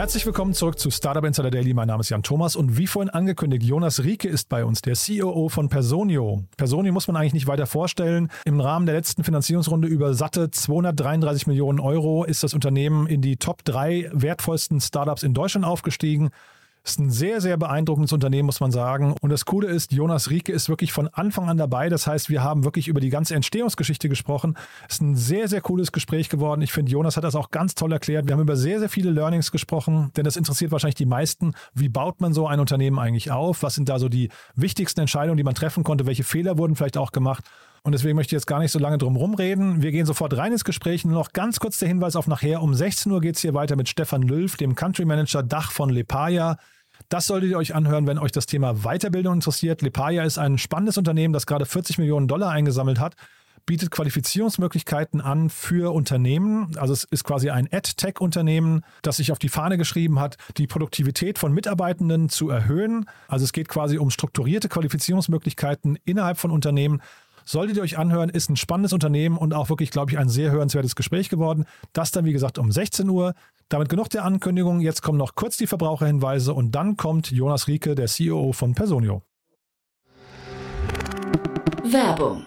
Herzlich willkommen zurück zu Startup Insider Daily. Mein Name ist Jan Thomas und wie vorhin angekündigt, Jonas Rieke ist bei uns, der COO von Personio. Personio muss man eigentlich nicht weiter vorstellen. Im Rahmen der letzten Finanzierungsrunde über satte 233 Millionen Euro ist das Unternehmen in die Top 3 wertvollsten Startups in Deutschland aufgestiegen. Ist ein sehr, sehr beeindruckendes Unternehmen, muss man sagen. Und das Coole ist, Jonas Rieke ist wirklich von Anfang an dabei. Das heißt, wir haben wirklich über die ganze Entstehungsgeschichte gesprochen. Ist ein sehr, sehr cooles Gespräch geworden. Ich finde, Jonas hat das auch ganz toll erklärt. Wir haben über sehr, sehr viele Learnings gesprochen, denn das interessiert wahrscheinlich die meisten. Wie baut man so ein Unternehmen eigentlich auf? Was sind da so die wichtigsten Entscheidungen, die man treffen konnte? Welche Fehler wurden vielleicht auch gemacht? Und deswegen möchte ich jetzt gar nicht so lange drum rumreden. Wir gehen sofort rein ins Gespräch. Nur noch ganz kurz der Hinweis auf nachher. Um 16 Uhr geht es hier weiter mit Stefan Lülf, dem Country Manager Dach von Lepaya. Das solltet ihr euch anhören, wenn euch das Thema Weiterbildung interessiert. Lepaya ist ein spannendes Unternehmen, das gerade 40 Millionen Dollar eingesammelt hat, bietet Qualifizierungsmöglichkeiten an für Unternehmen. Also es ist quasi ein AdTech-Unternehmen, das sich auf die Fahne geschrieben hat, die Produktivität von Mitarbeitenden zu erhöhen. Also es geht quasi um strukturierte Qualifizierungsmöglichkeiten innerhalb von Unternehmen. Solltet ihr euch anhören, ist ein spannendes Unternehmen und auch wirklich, glaube ich, ein sehr hörenswertes Gespräch geworden. Das dann, wie gesagt, um 16 Uhr. Damit genug der Ankündigung. Jetzt kommen noch kurz die Verbraucherhinweise und dann kommt Jonas Rieke, der CEO von Personio. Werbung.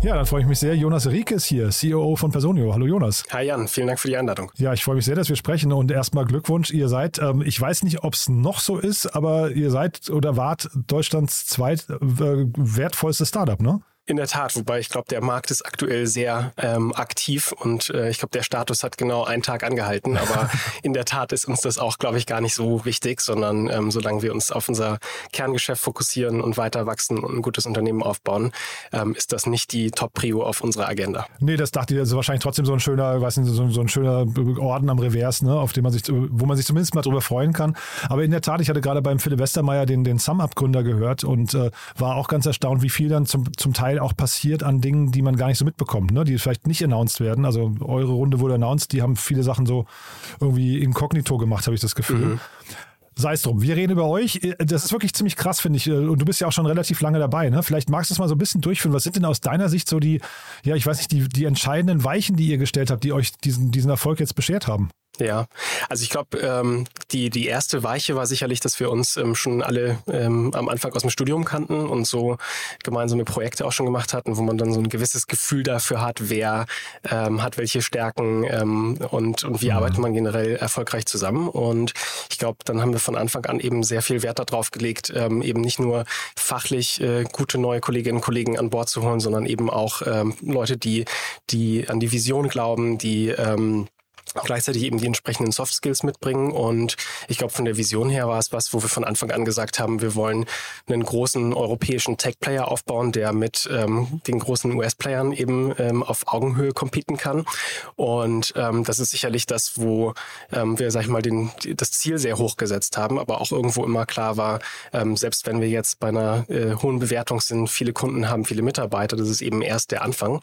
Ja, dann freue ich mich sehr. Jonas Rieke ist hier, CEO von Personio. Hallo Jonas. Hi Jan, vielen Dank für die Einladung. Ja, ich freue mich sehr, dass wir sprechen und erstmal Glückwunsch. Ihr seid, ähm, ich weiß nicht, ob es noch so ist, aber ihr seid oder wart Deutschlands zweit äh, wertvollstes Startup, ne? In der Tat, wobei ich glaube, der Markt ist aktuell sehr ähm, aktiv und äh, ich glaube, der Status hat genau einen Tag angehalten. Aber in der Tat ist uns das auch, glaube ich, gar nicht so wichtig, sondern ähm, solange wir uns auf unser Kerngeschäft fokussieren und weiter wachsen und ein gutes Unternehmen aufbauen, ähm, ist das nicht die Top-Prio auf unserer Agenda. Nee, das dachte ich, das ist wahrscheinlich trotzdem so ein schöner, weiß nicht, so, so ein schöner Orden am Revers, ne, auf dem man sich, wo man sich zumindest mal drüber freuen kann. Aber in der Tat, ich hatte gerade beim Philipp Westermeier den, den SumUp-Gründer gehört und äh, war auch ganz erstaunt, wie viel dann zum, zum Teil auch passiert an Dingen, die man gar nicht so mitbekommt, ne? die vielleicht nicht announced werden. Also eure Runde wurde announced, die haben viele Sachen so irgendwie inkognito gemacht, habe ich das Gefühl. Mhm. Sei es drum. Wir reden über euch. Das ist wirklich ziemlich krass, finde ich. Und du bist ja auch schon relativ lange dabei. Ne? Vielleicht magst du es mal so ein bisschen durchführen. Was sind denn aus deiner Sicht so die, ja, ich weiß nicht, die, die entscheidenden Weichen, die ihr gestellt habt, die euch diesen, diesen Erfolg jetzt beschert haben? Ja, also ich glaube, ähm, die, die erste Weiche war sicherlich, dass wir uns ähm, schon alle ähm, am Anfang aus dem Studium kannten und so gemeinsame Projekte auch schon gemacht hatten, wo man dann so ein gewisses Gefühl dafür hat, wer ähm, hat welche Stärken ähm, und, und wie mhm. arbeitet man generell erfolgreich zusammen. Und ich glaube, dann haben wir von Anfang an eben sehr viel Wert darauf gelegt, ähm, eben nicht nur fachlich äh, gute neue Kolleginnen und Kollegen an Bord zu holen, sondern eben auch ähm, Leute, die, die an die Vision glauben, die ähm, gleichzeitig eben die entsprechenden Soft Skills mitbringen. Und ich glaube, von der Vision her war es was, wo wir von Anfang an gesagt haben, wir wollen einen großen europäischen Tech-Player aufbauen, der mit ähm, den großen US-Playern eben ähm, auf Augenhöhe competen kann. Und ähm, das ist sicherlich das, wo ähm, wir, sag ich mal, den, das Ziel sehr hoch gesetzt haben, aber auch irgendwo immer klar war, ähm, selbst wenn wir jetzt bei einer äh, hohen Bewertung sind, viele Kunden haben, viele Mitarbeiter, das ist eben erst der Anfang.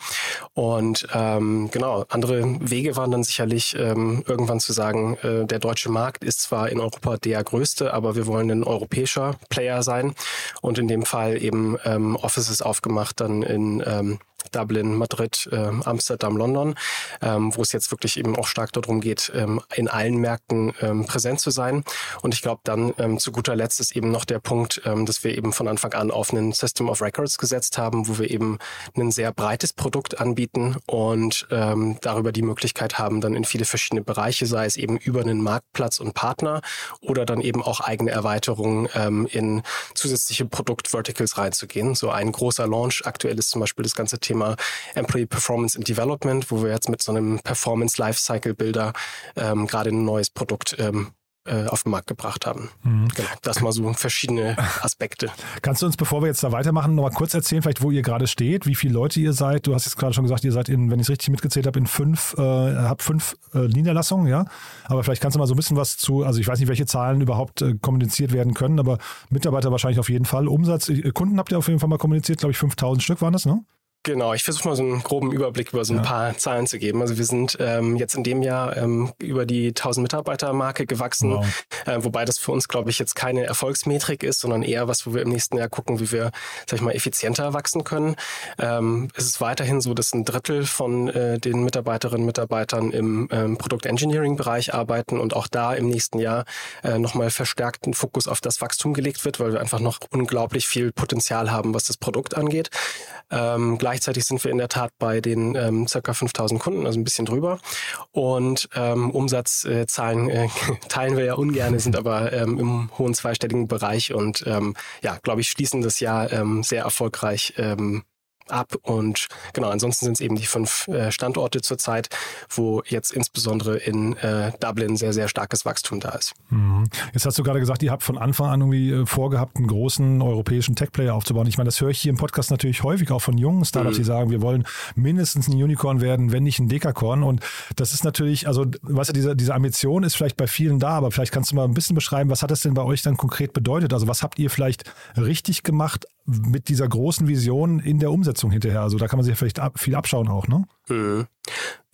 Und ähm, genau, andere Wege waren dann sicherlich ähm, irgendwann zu sagen, äh, der deutsche Markt ist zwar in Europa der größte, aber wir wollen ein europäischer Player sein. Und in dem Fall eben ähm, Offices aufgemacht dann in ähm, Dublin, Madrid, äh, Amsterdam, London, ähm, wo es jetzt wirklich eben auch stark darum geht, ähm, in allen Märkten ähm, präsent zu sein. Und ich glaube dann ähm, zu guter Letzt ist eben noch der Punkt, ähm, dass wir eben von Anfang an auf einen System of Records gesetzt haben, wo wir eben ein sehr breites Produkt anbieten und ähm, darüber die Möglichkeit haben, dann in viele verschiedene Bereiche, sei es eben über einen Marktplatz und Partner oder dann eben auch eigene Erweiterungen ähm, in zusätzliche Produkt-Verticals reinzugehen. So ein großer Launch aktuell ist zum Beispiel das ganze Thema Employee Performance and Development, wo wir jetzt mit so einem Performance Lifecycle Builder ähm, gerade ein neues Produkt ähm, äh, auf den Markt gebracht haben. Mhm. Genau, das mal so verschiedene Aspekte. Kannst du uns, bevor wir jetzt da weitermachen, noch mal kurz erzählen, vielleicht wo ihr gerade steht, wie viele Leute ihr seid? Du hast jetzt gerade schon gesagt, ihr seid in, wenn ich es richtig mitgezählt habe, in fünf, äh, habt fünf äh, Niederlassungen, ja. Aber vielleicht kannst du mal so ein bisschen was zu, also ich weiß nicht, welche Zahlen überhaupt äh, kommuniziert werden können, aber Mitarbeiter wahrscheinlich auf jeden Fall. Umsatz, äh, Kunden habt ihr auf jeden Fall mal kommuniziert, glaube ich, 5000 Stück waren das, ne? Genau, ich versuche mal so einen groben Überblick über so ein ja. paar Zahlen zu geben. Also wir sind ähm, jetzt in dem Jahr ähm, über die 1000 Mitarbeiter Marke gewachsen, wow. äh, wobei das für uns, glaube ich, jetzt keine Erfolgsmetrik ist, sondern eher was, wo wir im nächsten Jahr gucken, wie wir, sag ich mal, effizienter wachsen können. Ähm, es ist weiterhin so, dass ein Drittel von äh, den Mitarbeiterinnen und Mitarbeitern im ähm, Produkt-Engineering-Bereich arbeiten und auch da im nächsten Jahr äh, nochmal verstärkten Fokus auf das Wachstum gelegt wird, weil wir einfach noch unglaublich viel Potenzial haben, was das Produkt angeht. Ähm, gleichzeitig sind wir in der Tat bei den ähm, circa 5000 Kunden, also ein bisschen drüber. Und ähm, Umsatzzahlen äh, teilen wir ja ungern, sind aber ähm, im hohen zweistelligen Bereich und ähm, ja, glaube ich, schließen das Jahr ähm, sehr erfolgreich ähm, ab. Und genau, ansonsten sind es eben die fünf äh, Standorte zurzeit, wo jetzt insbesondere in äh, Dublin sehr, sehr starkes Wachstum da ist. Mhm. Jetzt hast du gerade gesagt, ihr habt von Anfang an irgendwie äh, vorgehabt, einen großen europäischen Tech-Player aufzubauen. Ich meine, das höre ich hier im Podcast natürlich häufig auch von jungen Startups, mhm. die sagen, wir wollen mindestens ein Unicorn werden, wenn nicht ein Dekakorn. Und das ist natürlich, also, weißt du, diese, diese Ambition ist vielleicht bei vielen da, aber vielleicht kannst du mal ein bisschen beschreiben, was hat das denn bei euch dann konkret bedeutet? Also, was habt ihr vielleicht richtig gemacht mit dieser großen Vision in der Umsetzung hinterher? Also, da kann man sich vielleicht viel abschauen auch, ne? Mhm.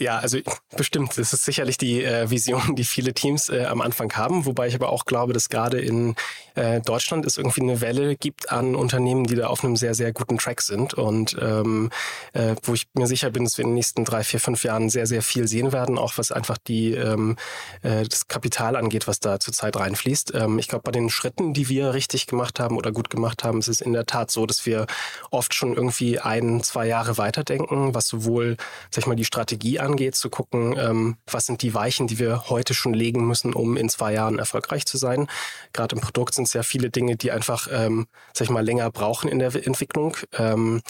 Ja, also bestimmt. Das ist sicherlich die äh, Vision, die viele Teams äh, am Anfang haben, wobei ich aber auch glaube, dass gerade in äh, Deutschland es irgendwie eine Welle gibt an Unternehmen, die da auf einem sehr, sehr guten Track sind und ähm, äh, wo ich mir sicher bin, dass wir in den nächsten drei, vier, fünf Jahren sehr, sehr viel sehen werden, auch was einfach die ähm, äh, das Kapital angeht, was da zurzeit reinfließt. Ähm, ich glaube, bei den Schritten, die wir richtig gemacht haben oder gut gemacht haben, ist es in der Tat so, dass wir oft schon irgendwie ein, zwei Jahre weiterdenken, was sowohl, sag ich mal, die Strategie angeht, zu gucken, ähm, was sind die Weichen, die wir heute schon legen müssen, um in zwei Jahren erfolgreich zu sein. Gerade im Produkt sind es ja viele Dinge, die einfach, ähm, sag ich mal, länger brauchen in der Entwicklung. Ähm,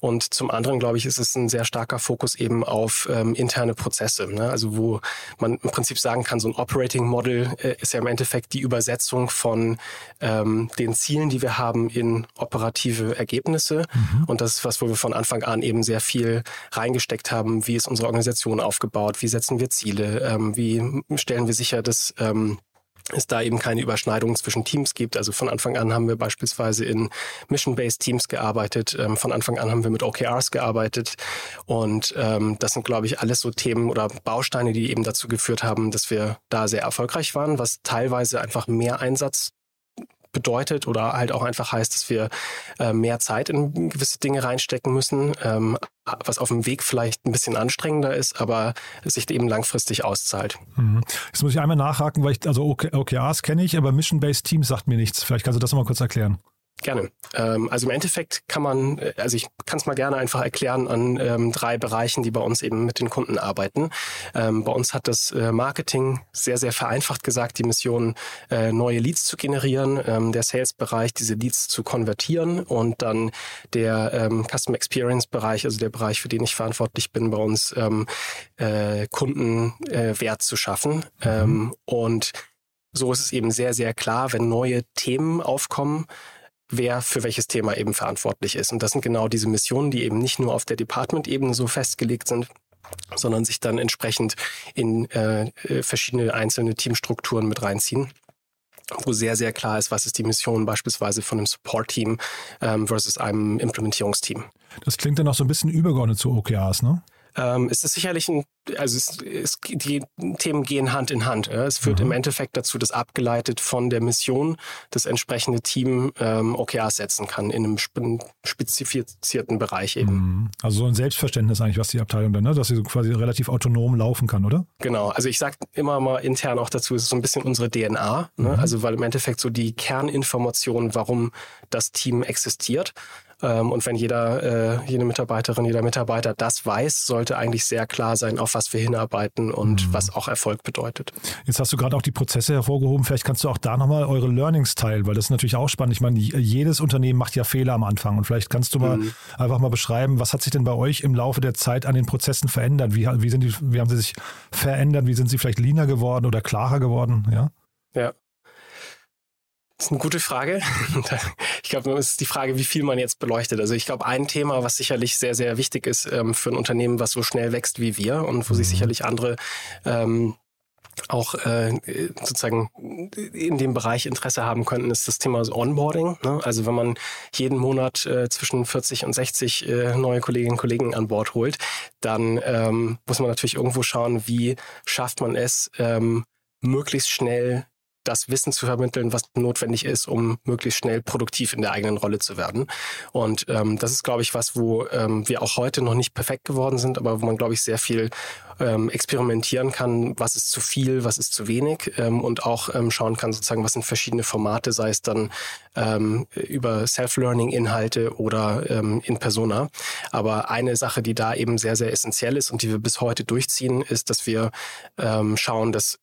und zum anderen, glaube ich, ist es ein sehr starker Fokus eben auf ähm, interne Prozesse. Ne? Also wo man im Prinzip sagen kann, so ein Operating Model äh, ist ja im Endeffekt die Übersetzung von ähm, den Zielen, die wir haben, in operative Ergebnisse. Mhm. Und das ist was, wo wir von Anfang an eben sehr viel reingesteckt haben, wie ist unsere Organisation aufgebaut, wie setzen wir Ziele, ähm, wie stellen wir sicher, dass ähm, es da eben keine Überschneidungen zwischen Teams gibt. Also von Anfang an haben wir beispielsweise in Mission-Based Teams gearbeitet. Ähm, von Anfang an haben wir mit OKRs gearbeitet. Und ähm, das sind, glaube ich, alles so Themen oder Bausteine, die eben dazu geführt haben, dass wir da sehr erfolgreich waren, was teilweise einfach mehr Einsatz bedeutet oder halt auch einfach heißt, dass wir äh, mehr Zeit in gewisse Dinge reinstecken müssen, ähm, was auf dem Weg vielleicht ein bisschen anstrengender ist, aber sich eben langfristig auszahlt. Mhm. Jetzt muss ich einmal nachhaken, weil ich, also OKRs kenne ich, aber Mission-Based Teams sagt mir nichts. Vielleicht kannst du das nochmal kurz erklären. Gerne. Ähm, also im Endeffekt kann man, äh, also ich kann es mal gerne einfach erklären an ähm, drei Bereichen, die bei uns eben mit den Kunden arbeiten. Ähm, bei uns hat das äh, Marketing sehr, sehr vereinfacht gesagt, die Mission, äh, neue Leads zu generieren, ähm, der Sales-Bereich, diese Leads zu konvertieren und dann der ähm, Customer Experience-Bereich, also der Bereich, für den ich verantwortlich bin, bei uns ähm, äh, Kundenwert äh, zu schaffen. Mhm. und so ist es eben sehr, sehr klar, wenn neue Themen aufkommen, wer für welches Thema eben verantwortlich ist. Und das sind genau diese Missionen, die eben nicht nur auf der Department-Ebene so festgelegt sind, sondern sich dann entsprechend in äh, äh verschiedene einzelne Teamstrukturen mit reinziehen wo sehr, sehr klar ist, was ist die Mission beispielsweise von einem Support-Team ähm, versus einem Implementierungsteam. Das klingt dann auch so ein bisschen übergeordnet zu OKRs, ne? Ähm, ist es sicherlich ein, also es, es, die Themen gehen Hand in Hand. Ja? Es führt mhm. im Endeffekt dazu, dass abgeleitet von der Mission das entsprechende Team ähm, OKRs setzen kann in einem spezifizierten Bereich eben. Mhm. Also so ein Selbstverständnis eigentlich, was die Abteilung dann, ne? dass sie so quasi relativ autonom laufen kann, oder? Genau, also ich sage immer mal intern auch dazu, es ist so ein bisschen unsere DNA, ne? mhm. also weil im Endeffekt so die Kerninformation, warum das Team existiert, und wenn jeder, äh, jede Mitarbeiterin, jeder Mitarbeiter das weiß, sollte eigentlich sehr klar sein, auf was wir hinarbeiten und mhm. was auch Erfolg bedeutet. Jetzt hast du gerade auch die Prozesse hervorgehoben. Vielleicht kannst du auch da nochmal eure Learnings teilen, weil das ist natürlich auch spannend. Ich meine, jedes Unternehmen macht ja Fehler am Anfang und vielleicht kannst du mal mhm. einfach mal beschreiben, was hat sich denn bei euch im Laufe der Zeit an den Prozessen verändert? Wie, wie, sind die, wie haben sie sich verändert? Wie sind sie vielleicht leaner geworden oder klarer geworden? Ja. Ja, das ist eine gute Frage. Ich glaube, es ist die Frage, wie viel man jetzt beleuchtet. Also ich glaube, ein Thema, was sicherlich sehr, sehr wichtig ist ähm, für ein Unternehmen, was so schnell wächst wie wir und wo sich mhm. sicherlich andere ähm, auch äh, sozusagen in dem Bereich Interesse haben könnten, ist das Thema Onboarding. Ne? Also wenn man jeden Monat äh, zwischen 40 und 60 äh, neue Kolleginnen und Kollegen an Bord holt, dann ähm, muss man natürlich irgendwo schauen, wie schafft man es, ähm, möglichst schnell das Wissen zu vermitteln, was notwendig ist, um möglichst schnell produktiv in der eigenen Rolle zu werden. Und ähm, das ist, glaube ich, was, wo ähm, wir auch heute noch nicht perfekt geworden sind, aber wo man, glaube ich, sehr viel ähm, experimentieren kann, was ist zu viel, was ist zu wenig ähm, und auch ähm, schauen kann, sozusagen, was sind verschiedene Formate, sei es dann ähm, über Self-Learning-Inhalte oder ähm, in Persona. Aber eine Sache, die da eben sehr, sehr essentiell ist und die wir bis heute durchziehen, ist, dass wir ähm, schauen, dass,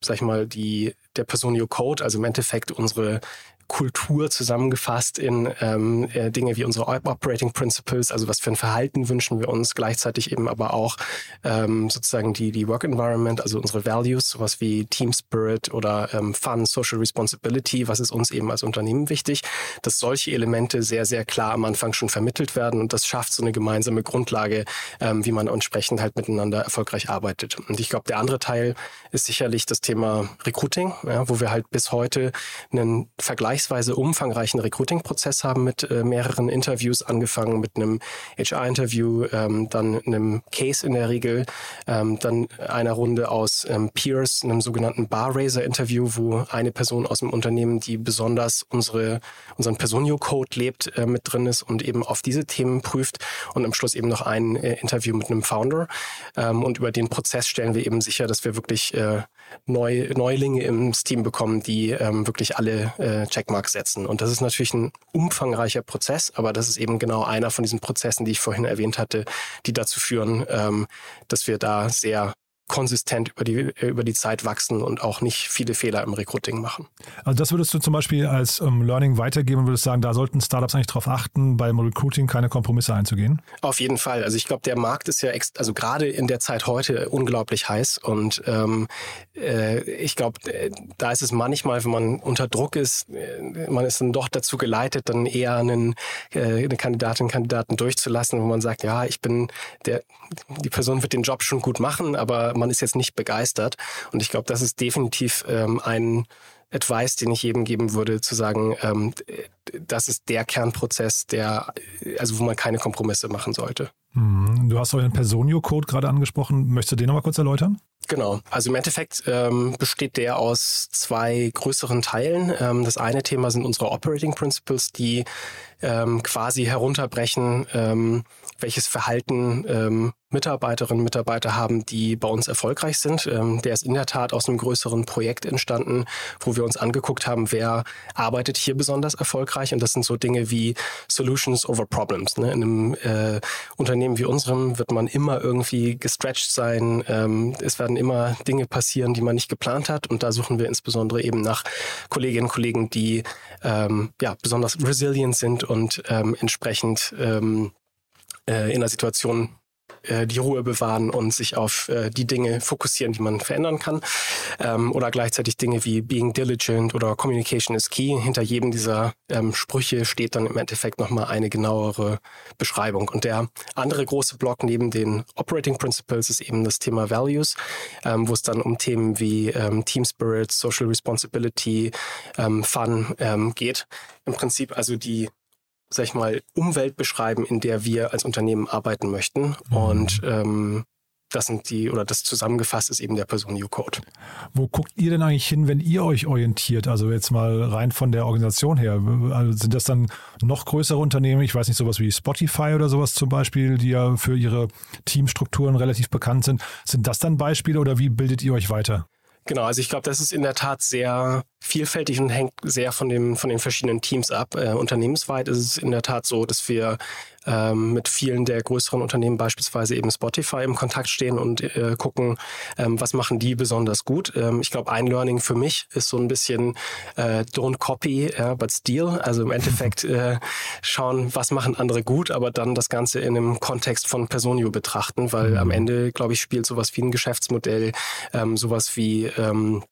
sag ich mal, die der Personio Code, also im Endeffekt unsere Kultur zusammengefasst in ähm, äh, Dinge wie unsere Operating Principles, also was für ein Verhalten wünschen wir uns, gleichzeitig eben aber auch ähm, sozusagen die, die Work Environment, also unsere Values, sowas wie Team Spirit oder ähm, Fun, Social Responsibility, was ist uns eben als Unternehmen wichtig, dass solche Elemente sehr, sehr klar am Anfang schon vermittelt werden und das schafft so eine gemeinsame Grundlage, ähm, wie man entsprechend halt miteinander erfolgreich arbeitet. Und ich glaube, der andere Teil ist sicherlich das Thema Recruiting, ja, wo wir halt bis heute einen Vergleich vergleichsweise umfangreichen Recruiting-Prozess haben mit äh, mehreren Interviews, angefangen mit einem HR-Interview, ähm, dann einem Case in der Regel, ähm, dann einer Runde aus ähm, Peers, einem sogenannten Bar-Raiser-Interview, wo eine Person aus dem Unternehmen, die besonders unsere, unseren Personio-Code lebt, äh, mit drin ist und eben auf diese Themen prüft und am Schluss eben noch ein äh, Interview mit einem Founder. Ähm, und über den Prozess stellen wir eben sicher, dass wir wirklich äh, Neu, Neulinge im Team bekommen, die ähm, wirklich alle äh, Checkmarks setzen. Und das ist natürlich ein umfangreicher Prozess, aber das ist eben genau einer von diesen Prozessen, die ich vorhin erwähnt hatte, die dazu führen, ähm, dass wir da sehr konsistent über die, äh, über die Zeit wachsen und auch nicht viele Fehler im Recruiting machen. Also das würdest du zum Beispiel als ähm, Learning weitergeben und würdest sagen, da sollten Startups eigentlich darauf achten, beim Recruiting keine Kompromisse einzugehen? Auf jeden Fall. Also ich glaube, der Markt ist ja, also gerade in der Zeit heute unglaublich heiß und ähm, äh, ich glaube, äh, da ist es manchmal, wenn man unter Druck ist, äh, man ist dann doch dazu geleitet, dann eher einen, äh, eine Kandidatin, Kandidaten durchzulassen, wo man sagt, ja, ich bin der, die Person wird den Job schon gut machen, aber man ist jetzt nicht begeistert. Und ich glaube, das ist definitiv ähm, ein Advice, den ich jedem geben würde, zu sagen, ähm, das ist der Kernprozess, der, also wo man keine Kompromisse machen sollte. Mhm. Du hast euren Personio-Code gerade angesprochen. Möchtest du den nochmal kurz erläutern? Genau. Also im Endeffekt ähm, besteht der aus zwei größeren Teilen. Ähm, das eine Thema sind unsere Operating Principles, die ähm, quasi herunterbrechen, ähm, welches Verhalten ähm, Mitarbeiterinnen und Mitarbeiter haben, die bei uns erfolgreich sind. Ähm, der ist in der Tat aus einem größeren Projekt entstanden, wo wir uns angeguckt haben, wer arbeitet hier besonders erfolgreich. Und das sind so Dinge wie Solutions over Problems. Ne? In einem äh, Unternehmen wie unserem wird man immer irgendwie gestretched sein. Ähm, es werden immer Dinge passieren, die man nicht geplant hat. Und da suchen wir insbesondere eben nach Kolleginnen und Kollegen, die ähm, ja, besonders resilient sind und ähm, entsprechend ähm, äh, in einer Situation äh, die Ruhe bewahren und sich auf äh, die Dinge fokussieren, die man verändern kann. Ähm, oder gleichzeitig Dinge wie being diligent oder communication is key. Hinter jedem dieser ähm, Sprüche steht dann im Endeffekt nochmal eine genauere Beschreibung. Und der andere große Block neben den Operating Principles ist eben das Thema Values, ähm, wo es dann um Themen wie Team Spirit, Social Responsibility, Fun geht. Im Prinzip also die sag ich mal, Umwelt beschreiben, in der wir als Unternehmen arbeiten möchten. Mhm. Und ähm, das sind die, oder das zusammengefasst ist eben der Personio-Code. Wo guckt ihr denn eigentlich hin, wenn ihr euch orientiert? Also jetzt mal rein von der Organisation her. Also sind das dann noch größere Unternehmen? Ich weiß nicht, sowas wie Spotify oder sowas zum Beispiel, die ja für ihre Teamstrukturen relativ bekannt sind. Sind das dann Beispiele oder wie bildet ihr euch weiter? Genau, also ich glaube, das ist in der Tat sehr vielfältig und hängt sehr von, dem, von den verschiedenen Teams ab. Äh, unternehmensweit ist es in der Tat so, dass wir ähm, mit vielen der größeren Unternehmen, beispielsweise eben Spotify, im Kontakt stehen und äh, gucken, ähm, was machen die besonders gut. Ähm, ich glaube, ein Learning für mich ist so ein bisschen äh, don't copy, ja, but steal. Also im Endeffekt äh, schauen, was machen andere gut, aber dann das Ganze in einem Kontext von Personio betrachten, weil mhm. am Ende, glaube ich, spielt sowas wie ein Geschäftsmodell, ähm, sowas wie ähm,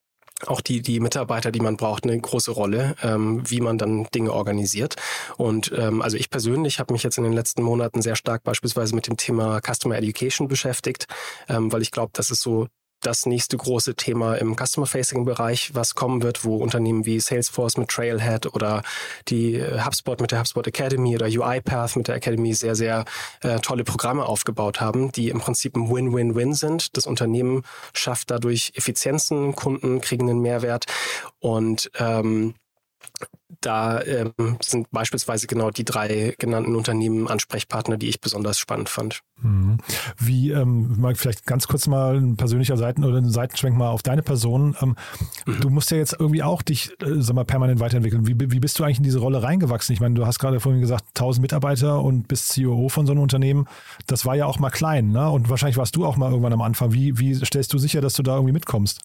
auch die, die Mitarbeiter, die man braucht, eine große Rolle, ähm, wie man dann Dinge organisiert. Und ähm, also ich persönlich habe mich jetzt in den letzten Monaten sehr stark beispielsweise mit dem Thema Customer Education beschäftigt, ähm, weil ich glaube, das ist so das nächste große Thema im Customer-Facing-Bereich, was kommen wird, wo Unternehmen wie Salesforce mit Trailhead oder die äh, HubSpot mit der HubSpot Academy oder UiPath mit der Academy sehr, sehr äh, tolle Programme aufgebaut haben, die im Prinzip ein Win-Win-Win sind. Das Unternehmen schafft dadurch Effizienzen, Kunden kriegen einen Mehrwert und ähm, da ähm, sind beispielsweise genau die drei genannten Unternehmen Ansprechpartner, die ich besonders spannend fand. Mhm. Wie, ähm, mal vielleicht ganz kurz mal ein persönlicher Seiten oder ein Seitenschwenk mal auf deine Person. Ähm, mhm. Du musst ja jetzt irgendwie auch dich, äh, sag mal, permanent weiterentwickeln. Wie, wie bist du eigentlich in diese Rolle reingewachsen? Ich meine, du hast gerade vorhin gesagt, 1000 Mitarbeiter und bist CEO von so einem Unternehmen. Das war ja auch mal klein, ne? Und wahrscheinlich warst du auch mal irgendwann am Anfang. Wie, wie stellst du sicher, dass du da irgendwie mitkommst?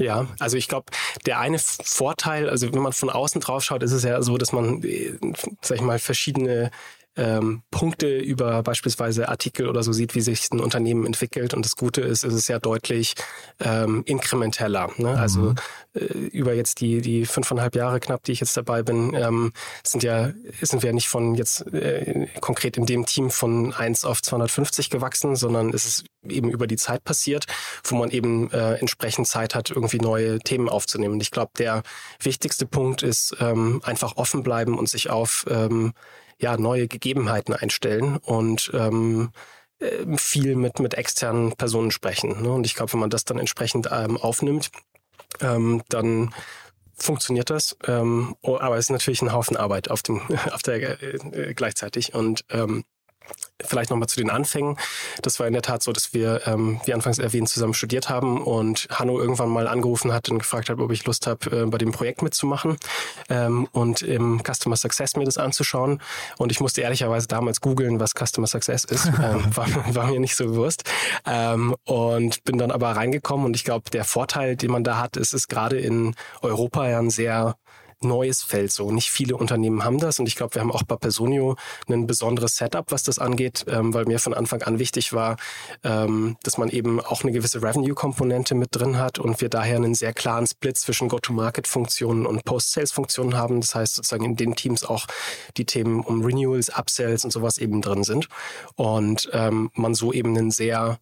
Ja, also ich glaube, der eine Vorteil, also wenn man von außen drauf schaut, ist es ja so, dass man, äh, sag ich mal, verschiedene ähm, Punkte über beispielsweise Artikel oder so sieht, wie sich ein Unternehmen entwickelt. Und das Gute ist, es ist ja deutlich ähm, inkrementeller. Ne? Also, mhm. Also äh, über jetzt die, die fünfeinhalb Jahre knapp, die ich jetzt dabei bin, ähm, sind ja, sind wir nicht von jetzt äh, konkret in dem Team von 1 auf 250 gewachsen, sondern es ist eben über die Zeit passiert, wo man eben äh, entsprechend Zeit hat, irgendwie neue Themen aufzunehmen. Und ich glaube, der wichtigste Punkt ist ähm, einfach offen bleiben und sich auf ähm, ja, neue Gegebenheiten einstellen und ähm, äh, viel mit, mit externen Personen sprechen. Ne? Und ich glaube, wenn man das dann entsprechend ähm, aufnimmt, ähm, dann funktioniert das. Ähm, oh, aber es ist natürlich ein Haufen Arbeit auf dem, auf der äh, äh, gleichzeitig. Und ähm, Vielleicht nochmal zu den Anfängen. Das war in der Tat so, dass wir, ähm, wie anfangs erwähnt, zusammen studiert haben und Hanno irgendwann mal angerufen hat und gefragt hat, ob ich Lust habe, äh, bei dem Projekt mitzumachen ähm, und im Customer Success mir das anzuschauen. Und ich musste ehrlicherweise damals googeln, was Customer Success ist. ähm, war, war, mir nicht so bewusst. Ähm, und bin dann aber reingekommen und ich glaube, der Vorteil, den man da hat, ist es gerade in Europa ja ein sehr neues Feld so. Nicht viele Unternehmen haben das und ich glaube, wir haben auch bei Personio ein besonderes Setup, was das angeht, ähm, weil mir von Anfang an wichtig war, ähm, dass man eben auch eine gewisse Revenue-Komponente mit drin hat und wir daher einen sehr klaren Split zwischen Go-to-Market-Funktionen und Post-Sales-Funktionen haben. Das heißt sozusagen in den Teams auch die Themen um Renewals, Upsells und sowas eben drin sind und ähm, man so eben einen sehr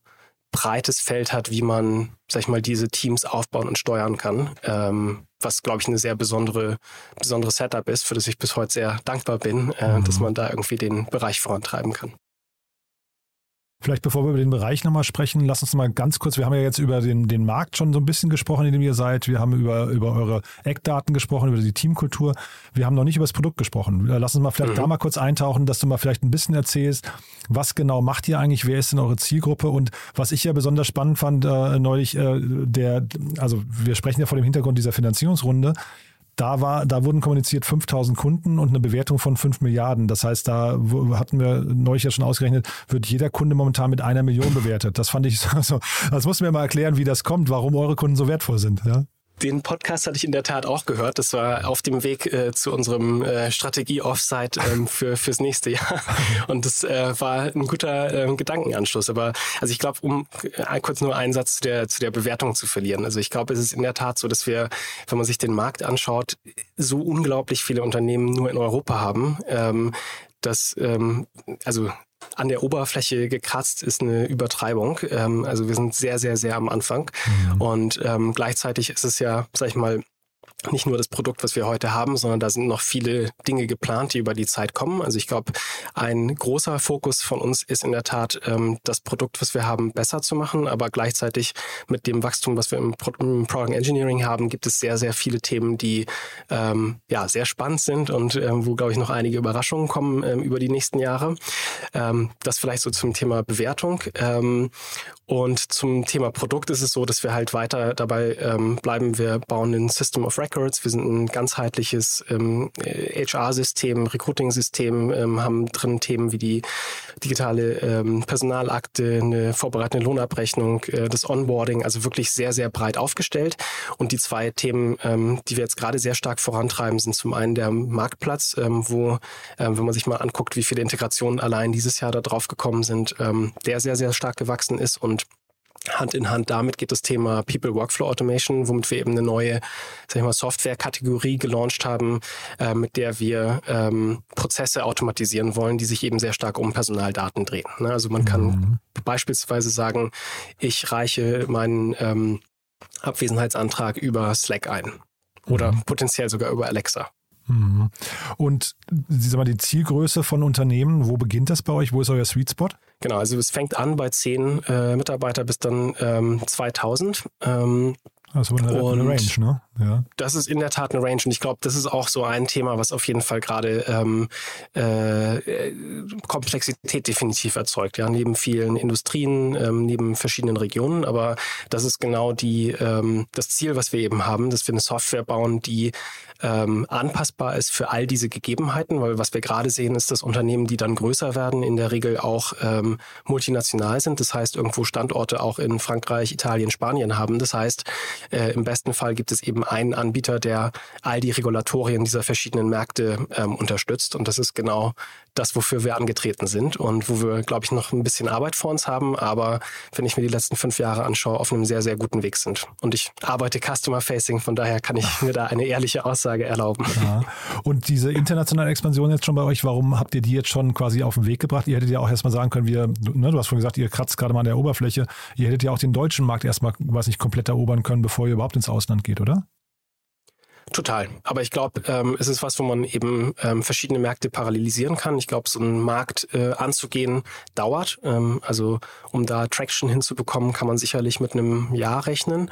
breites Feld hat, wie man, sag ich mal, diese Teams aufbauen und steuern kann. Ähm, was, glaube ich, eine sehr besondere, besondere Setup ist, für das ich bis heute sehr dankbar bin, äh, mhm. dass man da irgendwie den Bereich vorantreiben kann. Vielleicht bevor wir über den Bereich nochmal sprechen, lass uns mal ganz kurz, wir haben ja jetzt über den, den Markt schon so ein bisschen gesprochen, in dem ihr seid. Wir haben über, über eure Eckdaten gesprochen, über die Teamkultur. Wir haben noch nicht über das Produkt gesprochen. Lass uns mal vielleicht mhm. da mal kurz eintauchen, dass du mal vielleicht ein bisschen erzählst, was genau macht ihr eigentlich, wer ist denn eure Zielgruppe und was ich ja besonders spannend fand äh, neulich, äh, der, also wir sprechen ja vor dem Hintergrund dieser Finanzierungsrunde, da war, da wurden kommuniziert 5000 Kunden und eine Bewertung von 5 Milliarden. Das heißt, da hatten wir neulich ja schon ausgerechnet, wird jeder Kunde momentan mit einer Million bewertet. Das fand ich so, also, das musst du mir mal erklären, wie das kommt, warum eure Kunden so wertvoll sind. Ja? Den Podcast hatte ich in der Tat auch gehört. Das war auf dem Weg äh, zu unserem äh, Strategie-Offsite ähm, für fürs nächste Jahr. Und das äh, war ein guter äh, Gedankenanschluss. Aber also ich glaube, um äh, kurz nur einen Satz zu der, zu der Bewertung zu verlieren. Also ich glaube, es ist in der Tat so, dass wir, wenn man sich den Markt anschaut, so unglaublich viele Unternehmen nur in Europa haben. Ähm, dass ähm, also an der Oberfläche gekratzt ist eine Übertreibung. Ähm, also wir sind sehr, sehr, sehr am Anfang. Mhm. Und ähm, gleichzeitig ist es ja, sag ich mal, nicht nur das Produkt, was wir heute haben, sondern da sind noch viele Dinge geplant, die über die Zeit kommen. Also ich glaube, ein großer Fokus von uns ist in der Tat, ähm, das Produkt, was wir haben, besser zu machen. Aber gleichzeitig mit dem Wachstum, was wir im, Pro im Product Engineering haben, gibt es sehr, sehr viele Themen, die ähm, ja sehr spannend sind und ähm, wo, glaube ich, noch einige Überraschungen kommen ähm, über die nächsten Jahre. Ähm, das vielleicht so zum Thema Bewertung. Ähm, und zum Thema Produkt ist es so, dass wir halt weiter dabei ähm, bleiben. Wir bauen ein System of Records. Wir sind ein ganzheitliches ähm, HR-System, Recruiting-System, ähm, haben drin Themen wie die digitale ähm, Personalakte, eine vorbereitende Lohnabrechnung, äh, das Onboarding, also wirklich sehr, sehr breit aufgestellt. Und die zwei Themen, ähm, die wir jetzt gerade sehr stark vorantreiben, sind zum einen der Marktplatz, ähm, wo, ähm, wenn man sich mal anguckt, wie viele Integrationen allein dieses Jahr da drauf gekommen sind, ähm, der sehr, sehr stark gewachsen ist und Hand in Hand damit geht das Thema People Workflow Automation, womit wir eben eine neue sag ich mal, Software-Kategorie gelauncht haben, äh, mit der wir ähm, Prozesse automatisieren wollen, die sich eben sehr stark um Personaldaten drehen. Ne? Also man kann mhm. beispielsweise sagen, ich reiche meinen ähm, Abwesenheitsantrag über Slack ein oder mhm. potenziell sogar über Alexa. Mhm. Und sag mal, die Zielgröße von Unternehmen, wo beginnt das bei euch? Wo ist euer Sweet Spot? Genau, also es fängt an bei zehn äh, Mitarbeiter bis dann ähm, 2000. Ähm, also eine, und eine Range, ne? Ja. Das ist in der Tat eine Range und ich glaube, das ist auch so ein Thema, was auf jeden Fall gerade ähm, äh, Komplexität definitiv erzeugt. Ja, neben vielen Industrien, ähm, neben verschiedenen Regionen, aber das ist genau die ähm, das Ziel, was wir eben haben, dass wir eine Software bauen, die ähm, anpassbar ist für all diese Gegebenheiten, weil was wir gerade sehen, ist, dass Unternehmen, die dann größer werden, in der Regel auch ähm, multinational sind. Das heißt, irgendwo Standorte auch in Frankreich, Italien, Spanien haben. Das heißt, äh, im besten Fall gibt es eben einen Anbieter, der all die Regulatorien dieser verschiedenen Märkte ähm, unterstützt. Und das ist genau das, wofür wir angetreten sind und wo wir, glaube ich, noch ein bisschen Arbeit vor uns haben, aber wenn ich mir die letzten fünf Jahre anschaue, auf einem sehr, sehr guten Weg sind. Und ich arbeite Customer-Facing, von daher kann ich mir da eine ehrliche Aussage erlauben. Ja. Und diese internationale Expansion jetzt schon bei euch, warum habt ihr die jetzt schon quasi auf den Weg gebracht? Ihr hättet ja auch erstmal sagen können, wir, ne, du hast vorhin gesagt, ihr kratzt gerade mal an der Oberfläche. Ihr hättet ja auch den deutschen Markt erstmal, was nicht, komplett erobern können, bevor ihr überhaupt ins Ausland geht, oder? Total. Aber ich glaube, ähm, es ist was, wo man eben ähm, verschiedene Märkte parallelisieren kann. Ich glaube, so einen Markt äh, anzugehen dauert. Ähm, also um da Traction hinzubekommen, kann man sicherlich mit einem Jahr rechnen.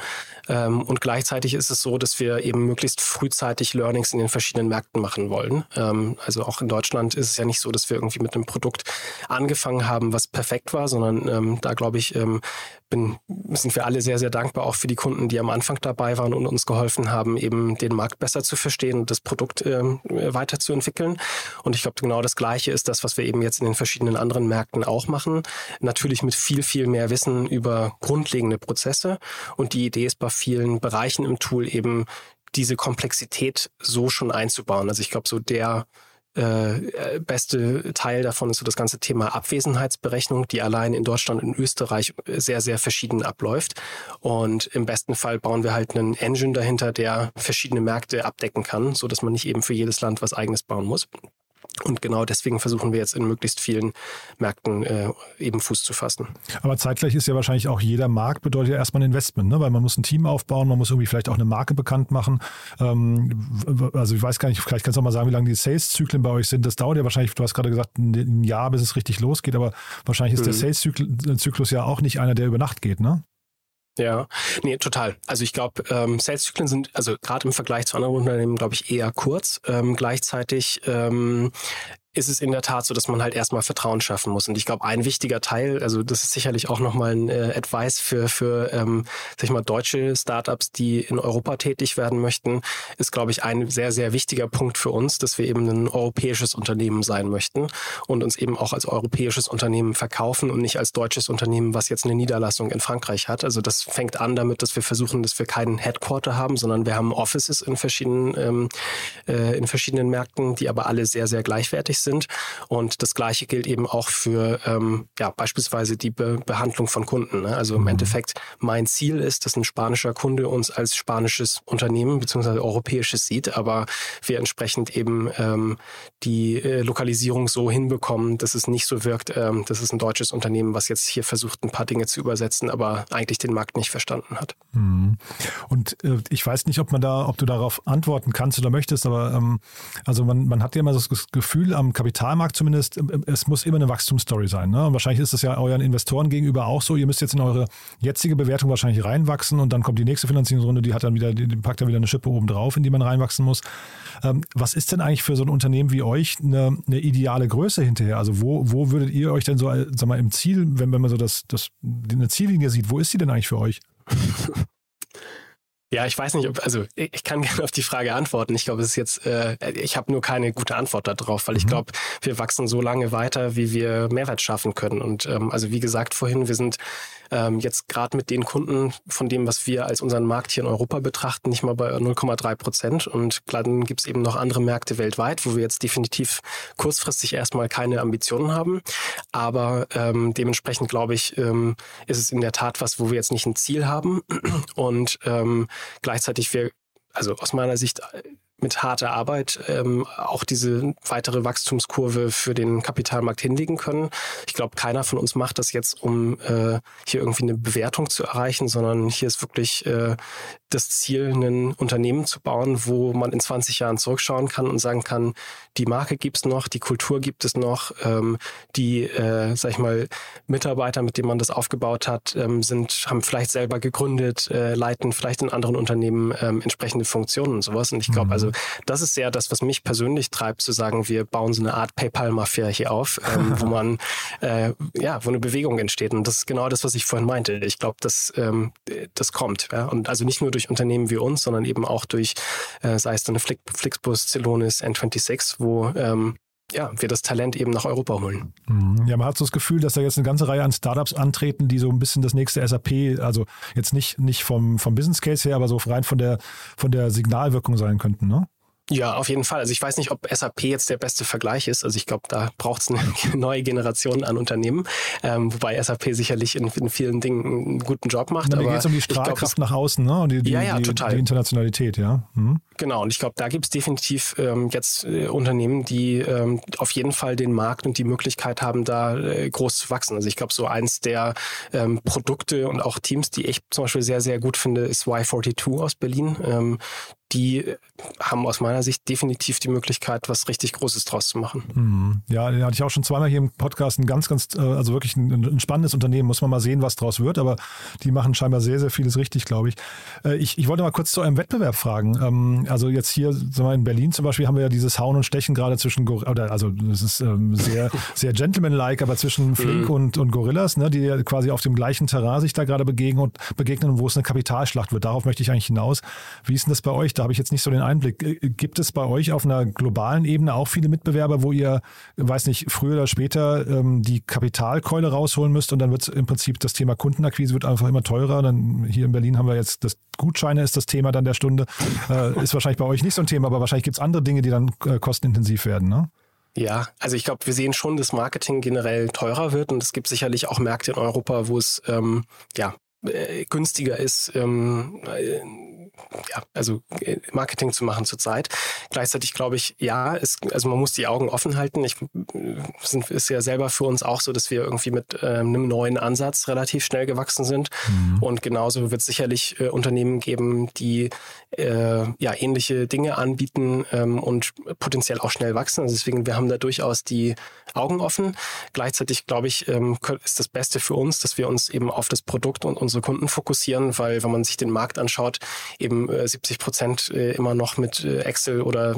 Ähm, und gleichzeitig ist es so, dass wir eben möglichst frühzeitig Learnings in den verschiedenen Märkten machen wollen. Ähm, also auch in Deutschland ist es ja nicht so, dass wir irgendwie mit einem Produkt angefangen haben, was perfekt war, sondern ähm, da glaube ich, ähm, bin, sind wir alle sehr, sehr dankbar auch für die Kunden, die am Anfang dabei waren und uns geholfen haben, eben den Markt besser zu verstehen und das Produkt ähm, weiterzuentwickeln. Und ich glaube, genau das Gleiche ist das, was wir eben jetzt in den verschiedenen anderen Märkten auch machen. Natürlich mit viel, viel mehr Wissen über grundlegende Prozesse. Und die Idee ist bei vielen Bereichen im Tool eben diese Komplexität so schon einzubauen. Also ich glaube, so der äh, beste Teil davon ist so das ganze Thema Abwesenheitsberechnung, die allein in Deutschland und Österreich sehr, sehr verschieden abläuft. Und im besten Fall bauen wir halt einen Engine dahinter, der verschiedene Märkte abdecken kann, so man nicht eben für jedes Land was eigenes bauen muss. Und genau deswegen versuchen wir jetzt in möglichst vielen Märkten äh, eben Fuß zu fassen. Aber zeitgleich ist ja wahrscheinlich auch jeder Markt bedeutet ja erstmal ein Investment, ne? weil man muss ein Team aufbauen, man muss irgendwie vielleicht auch eine Marke bekannt machen. Ähm, also ich weiß gar nicht, vielleicht kannst du auch mal sagen, wie lange die Sales-Zyklen bei euch sind. Das dauert ja wahrscheinlich, du hast gerade gesagt, ein Jahr, bis es richtig losgeht, aber wahrscheinlich ist mhm. der Sales-Zyklus ja auch nicht einer, der über Nacht geht, ne? Ja, nee, total. Also ich glaube, ähm, Sales-Zyklen sind, also gerade im Vergleich zu anderen Unternehmen, glaube ich, eher kurz. Ähm, gleichzeitig ähm, ist es in der Tat so, dass man halt erstmal Vertrauen schaffen muss. Und ich glaube, ein wichtiger Teil, also das ist sicherlich auch nochmal ein äh, Advice für, für ähm, sag ich mal, deutsche Startups, die in Europa tätig werden möchten, ist, glaube ich, ein sehr, sehr wichtiger Punkt für uns, dass wir eben ein europäisches Unternehmen sein möchten und uns eben auch als europäisches Unternehmen verkaufen und nicht als deutsches Unternehmen, was jetzt eine Niederlassung in Frankreich hat. Also das fängt an damit, dass wir versuchen, dass wir keinen Headquarter haben, sondern wir haben Offices in verschiedenen, ähm, äh, in verschiedenen Märkten, die aber alle sehr, sehr gleichwertig sind sind. Und das Gleiche gilt eben auch für ähm, ja, beispielsweise die Be Behandlung von Kunden. Ne? Also im mhm. Endeffekt mein Ziel ist, dass ein spanischer Kunde uns als spanisches Unternehmen bzw. europäisches sieht, aber wir entsprechend eben ähm, die äh, Lokalisierung so hinbekommen, dass es nicht so wirkt, ähm, dass es ein deutsches Unternehmen, was jetzt hier versucht, ein paar Dinge zu übersetzen, aber eigentlich den Markt nicht verstanden hat. Mhm. Und äh, ich weiß nicht, ob man da, ob du darauf antworten kannst oder möchtest, aber ähm, also man, man hat ja immer das Gefühl, am Kapitalmarkt zumindest, äh, es muss immer eine Wachstumsstory sein. Ne? Und wahrscheinlich ist das ja euren Investoren gegenüber auch so. Ihr müsst jetzt in eure jetzige Bewertung wahrscheinlich reinwachsen und dann kommt die nächste Finanzierungsrunde, die hat dann wieder, die packt dann wieder eine Schippe oben drauf, in die man reinwachsen muss. Ähm, was ist denn eigentlich für so ein Unternehmen wie euch eine, eine ideale Größe hinterher? Also wo, wo würdet ihr euch denn so, äh, sag mal, im Ziel, wenn, wenn man so das, das, eine Ziellinie sieht, wo ist sie denn eigentlich für euch? Ja, ich weiß nicht, ob, also ich kann gerne auf die Frage antworten. Ich glaube, es ist jetzt, äh, ich habe nur keine gute Antwort darauf, weil mhm. ich glaube, wir wachsen so lange weiter, wie wir Mehrwert schaffen können. Und ähm, also wie gesagt vorhin, wir sind ähm, jetzt gerade mit den Kunden von dem, was wir als unseren Markt hier in Europa betrachten, nicht mal bei 0,3 Prozent. Und dann gibt es eben noch andere Märkte weltweit, wo wir jetzt definitiv kurzfristig erstmal keine Ambitionen haben. Aber ähm, dementsprechend glaube ich, ähm, ist es in der Tat was, wo wir jetzt nicht ein Ziel haben. Und ähm, gleichzeitig wir, also aus meiner Sicht mit harter Arbeit ähm, auch diese weitere Wachstumskurve für den Kapitalmarkt hinlegen können. Ich glaube, keiner von uns macht das jetzt, um äh, hier irgendwie eine Bewertung zu erreichen, sondern hier ist wirklich äh, das Ziel, ein Unternehmen zu bauen, wo man in 20 Jahren zurückschauen kann und sagen kann, die Marke gibt es noch, die Kultur gibt es noch, ähm, die, äh, sag ich mal, Mitarbeiter, mit denen man das aufgebaut hat, ähm, sind, haben vielleicht selber gegründet, äh, leiten vielleicht in anderen Unternehmen ähm, entsprechende Funktionen und sowas. Und ich glaube, mhm. Also das ist sehr das, was mich persönlich treibt, zu sagen, wir bauen so eine Art PayPal-Mafia hier auf, ähm, wo man, äh, ja, wo eine Bewegung entsteht. Und das ist genau das, was ich vorhin meinte. Ich glaube, das, ähm, das kommt. Ja? Und also nicht nur durch Unternehmen wie uns, sondern eben auch durch, äh, sei es dann eine Flixbus, Celonis, N26, wo ähm, ja, wir das Talent eben nach Europa holen. Mhm. Ja, man hat so das Gefühl, dass da jetzt eine ganze Reihe an Startups antreten, die so ein bisschen das nächste SAP, also jetzt nicht, nicht vom, vom Business Case her, aber so rein von der, von der Signalwirkung sein könnten, ne? Ja, auf jeden Fall. Also ich weiß nicht, ob SAP jetzt der beste Vergleich ist. Also ich glaube, da braucht es eine neue Generation an Unternehmen, ähm, wobei SAP sicherlich in, in, vielen Dingen einen guten Job macht. Da geht es um die Strahlkraft glaub, nach außen, ne? Und die, die, ja, ja, die, total. die Internationalität, ja. Mhm. Genau, und ich glaube, da gibt es definitiv ähm, jetzt äh, Unternehmen, die ähm, auf jeden Fall den Markt und die Möglichkeit haben, da äh, groß zu wachsen. Also ich glaube, so eins der ähm, Produkte und auch Teams, die ich zum Beispiel sehr, sehr gut finde, ist Y42 aus Berlin. Die haben aus meiner Sicht definitiv die Möglichkeit, was richtig Großes draus zu machen. Mhm. Ja, den hatte ich auch schon zweimal hier im Podcast. Ein ganz, ganz, äh, also wirklich ein, ein, spannendes Unternehmen. Muss man mal sehen, was draus wird. Aber die machen scheinbar sehr, sehr vieles richtig, glaube ich. Äh, ich. Ich wollte mal kurz zu eurem Wettbewerb fragen. Ähm, also jetzt hier, sagen wir in Berlin zum Beispiel, haben wir ja dieses Hauen und Stechen gerade zwischen, oder also das ist ähm, sehr, sehr gentleman-like, aber zwischen Flink mhm. und, und Gorillas, ne, die quasi auf dem gleichen Terrain sich da gerade begegnen und begegnen, wo es eine Kapitalschlacht wird. Darauf möchte ich eigentlich hinaus. Wie ist denn das bei euch? Da habe ich jetzt nicht so den Einblick. Äh, gibt es bei euch auf einer globalen Ebene auch viele Mitbewerber, wo ihr, weiß nicht, früher oder später ähm, die Kapitalkeule rausholen müsst und dann wird im Prinzip das Thema Kundenakquise wird einfach immer teurer. Dann hier in Berlin haben wir jetzt das Gutscheine ist das Thema dann der Stunde. Äh, ist wahrscheinlich bei euch nicht so ein Thema, aber wahrscheinlich gibt es andere Dinge, die dann äh, kostenintensiv werden, ne? Ja, also ich glaube, wir sehen schon, dass Marketing generell teurer wird und es gibt sicherlich auch Märkte in Europa, wo es ähm, ja äh, günstiger ist, ähm, äh, ja, also äh, Marketing zu machen zurzeit. Gleichzeitig glaube ich, ja, es, also man muss die Augen offen halten. Ich sind, ist ja selber für uns auch so, dass wir irgendwie mit äh, einem neuen Ansatz relativ schnell gewachsen sind. Mhm. Und genauso wird es sicherlich äh, Unternehmen geben, die äh, ja ähnliche Dinge anbieten ähm, und potenziell auch schnell wachsen. Also deswegen, wir haben da durchaus die Augen offen. Gleichzeitig glaube ich, ähm, ist das Beste für uns, dass wir uns eben auf das Produkt und unsere Kunden fokussieren, weil wenn man sich den Markt anschaut, eben äh, 70 Prozent äh, immer noch mit äh, Excel oder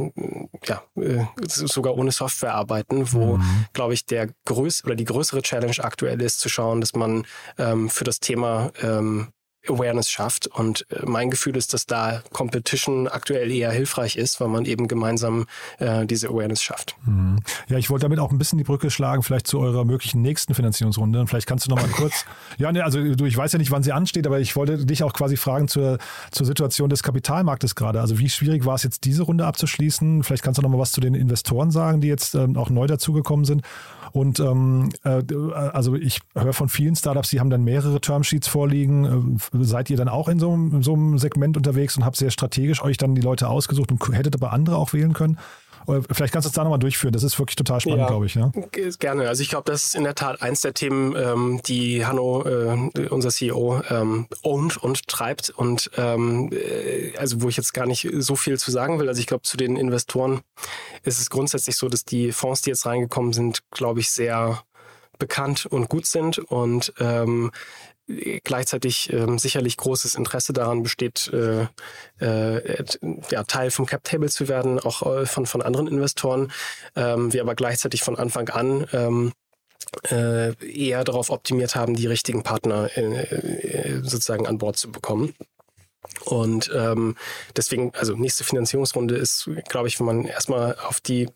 ja äh, sogar ohne Software arbeiten, wo mhm. glaube ich der größte oder die größere Challenge aktuell ist zu schauen, dass man ähm, für das Thema ähm, Awareness schafft. Und äh, mein Gefühl ist, dass da Competition aktuell eher hilfreich ist, weil man eben gemeinsam äh, diese Awareness schafft. Mhm. Ja, ich wollte damit auch ein bisschen die Brücke schlagen, vielleicht zu eurer möglichen nächsten Finanzierungsrunde. Und vielleicht kannst du noch mal kurz, ja, ne, also du, ich weiß ja nicht, wann sie ansteht, aber ich wollte dich auch quasi fragen zur, zur Situation des Kapitalmarktes gerade. Also wie schwierig war es jetzt, diese Runde abzuschließen? Vielleicht kannst du noch mal was zu den Investoren sagen, die jetzt ähm, auch neu dazugekommen sind. Und ähm, äh, also ich höre von vielen Startups, die haben dann mehrere Termsheets vorliegen. Äh, seid ihr dann auch in so, in so einem Segment unterwegs und habt sehr strategisch euch dann die Leute ausgesucht und hättet aber andere auch wählen können? Vielleicht kannst du es da nochmal durchführen. Das ist wirklich total spannend, ja, glaube ich. Ja? Gerne. Also ich glaube, das ist in der Tat eins der Themen, ähm, die Hanno, äh, unser CEO, ähm, ownt und treibt. Und ähm, äh, also wo ich jetzt gar nicht so viel zu sagen will. Also ich glaube, zu den Investoren ist es grundsätzlich so, dass die Fonds, die jetzt reingekommen sind, glaube ich, sehr bekannt und gut sind und ähm, gleichzeitig ähm, sicherlich großes Interesse daran besteht, äh, äh, ja, Teil vom Cap Table zu werden, auch äh, von, von anderen Investoren. Ähm, wir aber gleichzeitig von Anfang an ähm, äh, eher darauf optimiert haben, die richtigen Partner äh, äh, sozusagen an Bord zu bekommen. Und ähm, deswegen, also nächste Finanzierungsrunde ist, glaube ich, wenn man erstmal auf die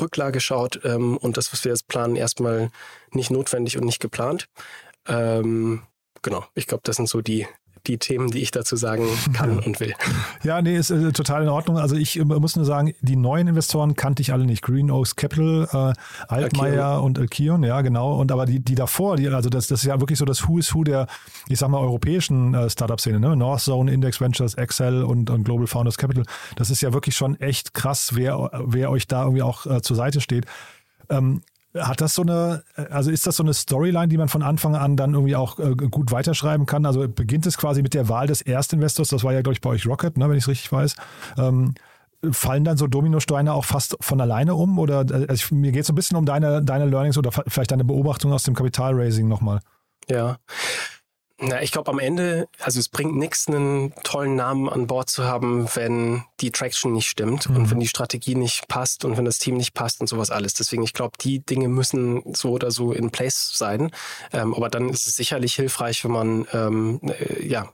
Rücklage schaut ähm, und das, was wir jetzt planen, erstmal nicht notwendig und nicht geplant. Ähm, genau, ich glaube, das sind so die, die Themen, die ich dazu sagen kann und will. Ja, nee, ist äh, total in Ordnung. Also ich äh, muss nur sagen, die neuen Investoren kannte ich alle nicht. Green Oaks Capital, äh, Altmaier und Alkion, ja genau. Und aber die, die davor, die, also das, das ist ja wirklich so das Who is Who der, ich sag mal, europäischen äh, Startup-Szene, ne? North Zone, Index Ventures, Excel und, und Global Founders Capital. Das ist ja wirklich schon echt krass, wer, wer euch da irgendwie auch äh, zur Seite steht. Ähm, hat das so eine, also ist das so eine Storyline, die man von Anfang an dann irgendwie auch äh, gut weiterschreiben kann? Also beginnt es quasi mit der Wahl des Erstinvestors, das war ja, glaube ich, bei euch Rocket, ne, wenn ich es richtig weiß. Ähm, fallen dann so Dominosteine auch fast von alleine um? Oder also mir geht es so ein bisschen um deine, deine Learnings oder vielleicht deine Beobachtung aus dem Kapitalraising nochmal. Ja, na, ich glaube am Ende, also es bringt nichts, einen tollen Namen an Bord zu haben, wenn die Traction nicht stimmt mhm. und wenn die Strategie nicht passt und wenn das Team nicht passt und sowas alles. Deswegen, ich glaube, die Dinge müssen so oder so in place sein. Ähm, aber dann ist es sicherlich hilfreich, wenn man ähm, äh, ja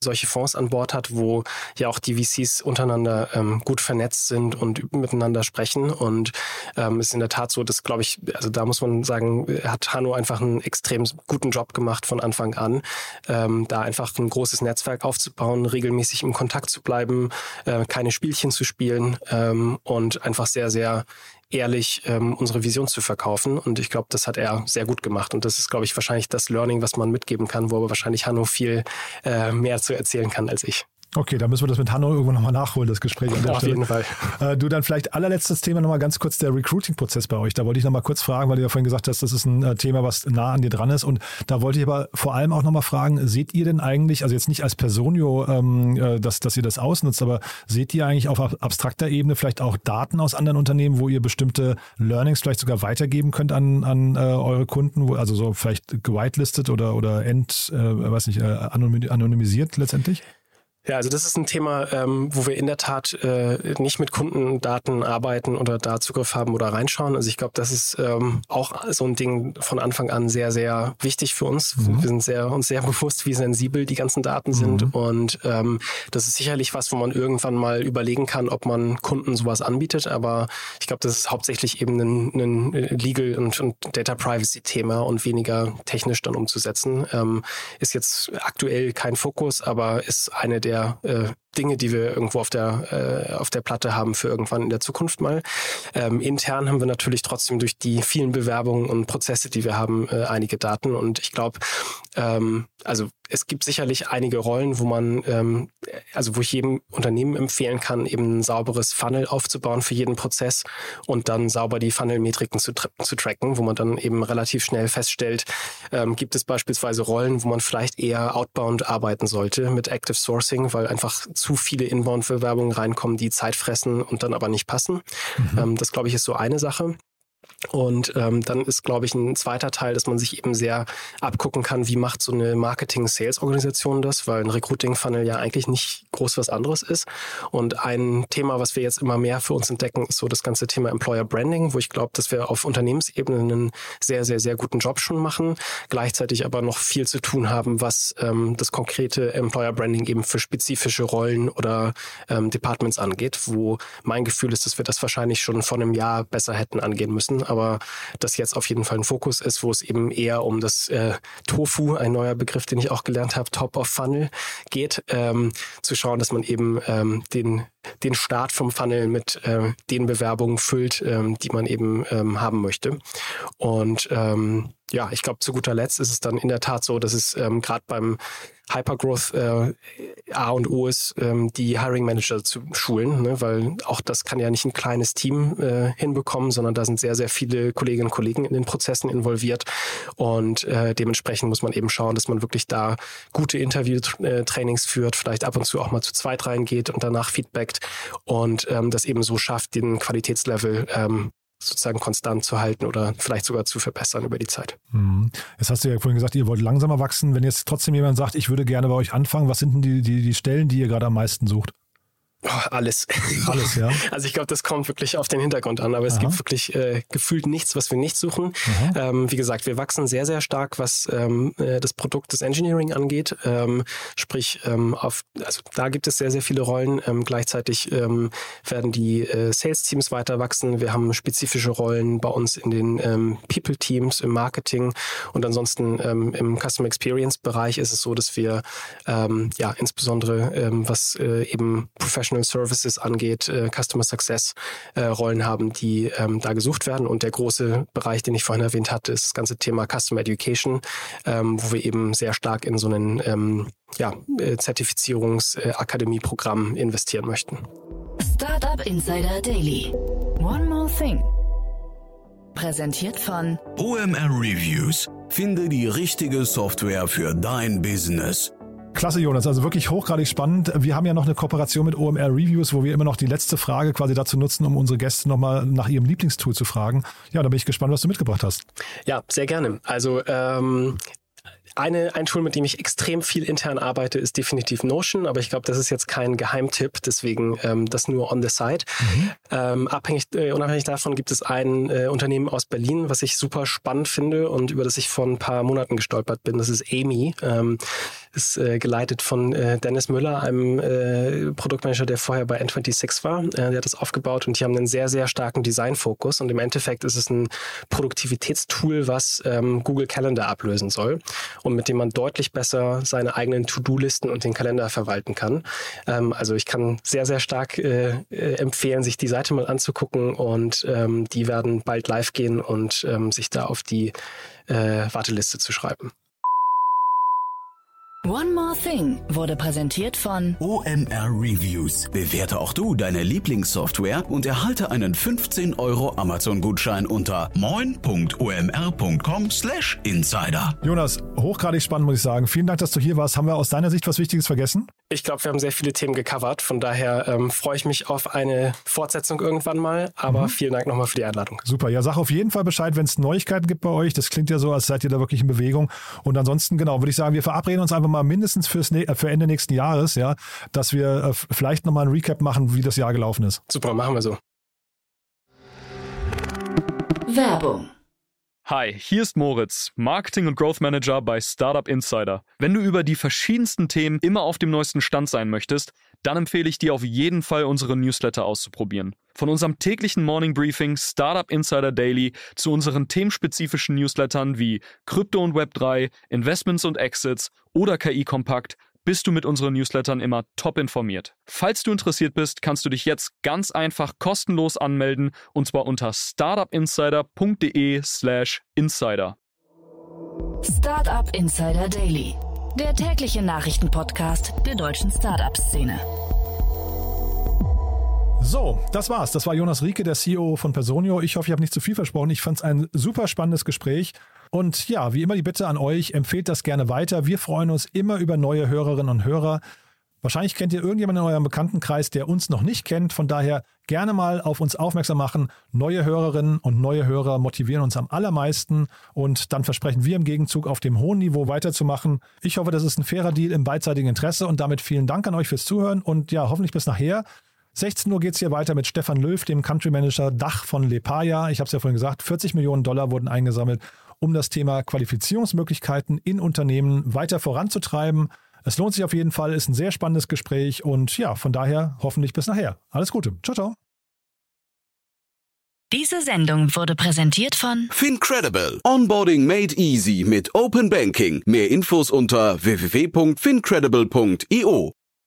solche Fonds an Bord hat, wo ja auch die VCs untereinander ähm, gut vernetzt sind und miteinander sprechen. Und ähm, es ist in der Tat so, dass glaube ich, also da muss man sagen, hat Hanno einfach einen extrem guten Job gemacht von Anfang an ähm, da einfach ein großes Netzwerk aufzubauen, regelmäßig im Kontakt zu bleiben, äh, keine Spielchen zu spielen ähm, und einfach sehr, sehr ehrlich ähm, unsere Vision zu verkaufen. Und ich glaube, das hat er sehr gut gemacht. Und das ist, glaube ich, wahrscheinlich das Learning, was man mitgeben kann, wo aber wahrscheinlich Hanno viel äh, mehr zu erzählen kann als ich. Okay, dann müssen wir das mit Hanno irgendwann nochmal nachholen, das Gespräch an der Auf Stelle. jeden Fall. Äh, du, dann vielleicht allerletztes Thema nochmal ganz kurz der Recruiting-Prozess bei euch. Da wollte ich nochmal kurz fragen, weil du ja vorhin gesagt hast, das ist ein äh, Thema, was nah an dir dran ist. Und da wollte ich aber vor allem auch nochmal fragen, seht ihr denn eigentlich, also jetzt nicht als Personio, ähm, äh, dass, dass ihr das ausnutzt, aber seht ihr eigentlich auf abstrakter Ebene vielleicht auch Daten aus anderen Unternehmen, wo ihr bestimmte Learnings vielleicht sogar weitergeben könnt an, an äh, eure Kunden, wo, also so vielleicht gewitelistet oder, oder end, äh, weiß nicht, anonymisiert letztendlich? Ja, also das ist ein Thema, ähm, wo wir in der Tat äh, nicht mit Kundendaten arbeiten oder da Zugriff haben oder reinschauen. Also ich glaube, das ist ähm, auch so ein Ding von Anfang an sehr, sehr wichtig für uns. Mhm. Wir sind sehr, uns sehr bewusst, wie sensibel die ganzen Daten sind. Mhm. Und ähm, das ist sicherlich was, wo man irgendwann mal überlegen kann, ob man Kunden sowas anbietet. Aber ich glaube, das ist hauptsächlich eben ein, ein Legal- und, und Data Privacy-Thema und weniger technisch dann umzusetzen. Ähm, ist jetzt aktuell kein Fokus, aber ist eine der der äh, Dinge, die wir irgendwo auf der, äh, auf der Platte haben für irgendwann in der Zukunft mal. Ähm, intern haben wir natürlich trotzdem durch die vielen Bewerbungen und Prozesse, die wir haben, äh, einige Daten. Und ich glaube, ähm, also es gibt sicherlich einige Rollen, wo man, ähm, also wo ich jedem Unternehmen empfehlen kann, eben ein sauberes Funnel aufzubauen für jeden Prozess und dann sauber die Funnel-Metriken zu, tra zu tracken, wo man dann eben relativ schnell feststellt, ähm, gibt es beispielsweise Rollen, wo man vielleicht eher outbound arbeiten sollte mit Active Sourcing, weil einfach zu viele Inbound-Bewerbungen reinkommen, die Zeit fressen und dann aber nicht passen. Mhm. Ähm, das, glaube ich, ist so eine Sache. Und ähm, dann ist, glaube ich, ein zweiter Teil, dass man sich eben sehr abgucken kann, wie macht so eine Marketing-Sales-Organisation das, weil ein Recruiting-Funnel ja eigentlich nicht groß was anderes ist. Und ein Thema, was wir jetzt immer mehr für uns entdecken, ist so das ganze Thema Employer Branding, wo ich glaube, dass wir auf Unternehmensebene einen sehr, sehr, sehr guten Job schon machen, gleichzeitig aber noch viel zu tun haben, was ähm, das konkrete Employer Branding eben für spezifische Rollen oder ähm, Departments angeht, wo mein Gefühl ist, dass wir das wahrscheinlich schon vor einem Jahr besser hätten angehen müssen aber das jetzt auf jeden Fall ein Fokus ist, wo es eben eher um das äh, Tofu, ein neuer Begriff, den ich auch gelernt habe, Top of Funnel geht, ähm, zu schauen, dass man eben ähm, den den Start vom Funnel mit äh, den Bewerbungen füllt, ähm, die man eben ähm, haben möchte. Und ähm, ja, ich glaube, zu guter Letzt ist es dann in der Tat so, dass es ähm, gerade beim Hypergrowth äh, A und O ist, ähm, die Hiring Manager zu schulen, ne? weil auch das kann ja nicht ein kleines Team äh, hinbekommen, sondern da sind sehr, sehr viele Kolleginnen und Kollegen in den Prozessen involviert und äh, dementsprechend muss man eben schauen, dass man wirklich da gute Interview-Trainings führt, vielleicht ab und zu auch mal zu zweit reingeht und danach feedbackt und ähm, das eben so schafft, den Qualitätslevel ähm, sozusagen konstant zu halten oder vielleicht sogar zu verbessern über die Zeit. Mhm. Jetzt hast du ja vorhin gesagt, ihr wollt langsamer wachsen. Wenn jetzt trotzdem jemand sagt, ich würde gerne bei euch anfangen, was sind denn die, die, die Stellen, die ihr gerade am meisten sucht? Oh, alles. Alles, ja. Also ich glaube, das kommt wirklich auf den Hintergrund an, aber es Aha. gibt wirklich äh, gefühlt nichts, was wir nicht suchen. Ähm, wie gesagt, wir wachsen sehr, sehr stark, was ähm, äh, das Produkt des Engineering angeht. Ähm, sprich, ähm, auf, also da gibt es sehr, sehr viele Rollen. Ähm, gleichzeitig ähm, werden die äh, Sales-Teams weiter wachsen. Wir haben spezifische Rollen bei uns in den People-Teams, im Marketing und ansonsten im Customer Experience-Bereich ist es so, dass wir ja insbesondere was äh, eben Professional Professional Services angeht, äh, Customer Success äh, Rollen haben, die ähm, da gesucht werden. Und der große Bereich, den ich vorhin erwähnt hatte, ist das ganze Thema Customer Education, ähm, wo wir eben sehr stark in so einen ähm, ja, äh, Zertifizierungsakademieprogramm äh, investieren möchten. Startup Insider Daily. One more thing. Präsentiert von OMR Reviews. Finde die richtige Software für dein Business. Klasse, Jonas. Also wirklich hochgradig spannend. Wir haben ja noch eine Kooperation mit OMR Reviews, wo wir immer noch die letzte Frage quasi dazu nutzen, um unsere Gäste nochmal nach ihrem Lieblingstool zu fragen. Ja, da bin ich gespannt, was du mitgebracht hast. Ja, sehr gerne. Also ähm, eine, ein Tool, mit dem ich extrem viel intern arbeite, ist definitiv Notion, aber ich glaube, das ist jetzt kein Geheimtipp, deswegen ähm, das nur on the side. Mhm. Ähm, abhängig, äh, unabhängig davon gibt es ein äh, Unternehmen aus Berlin, was ich super spannend finde und über das ich vor ein paar Monaten gestolpert bin. Das ist Amy. Ähm, ist äh, geleitet von äh, Dennis Müller, einem äh, Produktmanager, der vorher bei N26 war. Äh, der hat das aufgebaut und die haben einen sehr, sehr starken Designfokus und im Endeffekt ist es ein Produktivitätstool, was ähm, Google Calendar ablösen soll und mit dem man deutlich besser seine eigenen To-Do-Listen und den Kalender verwalten kann. Ähm, also ich kann sehr, sehr stark äh, äh, empfehlen, sich die Seite mal anzugucken und ähm, die werden bald live gehen und ähm, sich da auf die Warteliste zu schreiben. One More Thing wurde präsentiert von OMR Reviews. Bewerte auch du deine Lieblingssoftware und erhalte einen 15 Euro Amazon-Gutschein unter moin.omr.com/insider. Jonas, hochgradig spannend, muss ich sagen. Vielen Dank, dass du hier warst. Haben wir aus deiner Sicht was Wichtiges vergessen? Ich glaube, wir haben sehr viele Themen gecovert. Von daher ähm, freue ich mich auf eine Fortsetzung irgendwann mal. Aber mhm. vielen Dank nochmal für die Einladung. Super. Ja, sag auf jeden Fall Bescheid, wenn es Neuigkeiten gibt bei euch. Das klingt ja so, als seid ihr da wirklich in Bewegung. Und ansonsten, genau, würde ich sagen, wir verabreden uns einfach mal mindestens fürs, äh, für Ende nächsten Jahres, ja, dass wir äh, vielleicht nochmal ein Recap machen, wie das Jahr gelaufen ist. Super, machen wir so. Werbung Hi, hier ist Moritz, Marketing und Growth Manager bei Startup Insider. Wenn du über die verschiedensten Themen immer auf dem neuesten Stand sein möchtest, dann empfehle ich dir auf jeden Fall unsere Newsletter auszuprobieren. Von unserem täglichen Morning Briefing Startup Insider Daily zu unseren themenspezifischen Newslettern wie Krypto und Web3, Investments und Exits oder KI Kompakt bist du mit unseren Newslettern immer top informiert. Falls du interessiert bist, kannst du dich jetzt ganz einfach kostenlos anmelden und zwar unter startupinsider.de/slash insider. Startup Insider Daily, der tägliche Nachrichtenpodcast der deutschen Startup-Szene. So, das war's. Das war Jonas Rieke, der CEO von Personio. Ich hoffe, ich habe nicht zu viel versprochen. Ich fand es ein super spannendes Gespräch. Und ja, wie immer die Bitte an euch, empfehlt das gerne weiter. Wir freuen uns immer über neue Hörerinnen und Hörer. Wahrscheinlich kennt ihr irgendjemanden in eurem Bekanntenkreis, der uns noch nicht kennt. Von daher gerne mal auf uns aufmerksam machen. Neue Hörerinnen und neue Hörer motivieren uns am allermeisten und dann versprechen wir im Gegenzug auf dem hohen Niveau weiterzumachen. Ich hoffe, das ist ein fairer Deal im beidseitigen Interesse und damit vielen Dank an euch fürs Zuhören und ja, hoffentlich bis nachher. 16 Uhr geht es hier weiter mit Stefan Löw, dem Country Manager Dach von Lepaya. Ich habe es ja vorhin gesagt, 40 Millionen Dollar wurden eingesammelt, um das Thema Qualifizierungsmöglichkeiten in Unternehmen weiter voranzutreiben. Es lohnt sich auf jeden Fall, ist ein sehr spannendes Gespräch und ja, von daher hoffentlich bis nachher. Alles Gute. Ciao, ciao. Diese Sendung wurde präsentiert von Fincredible. Onboarding made easy mit Open Banking. Mehr Infos unter www.fincredible.io.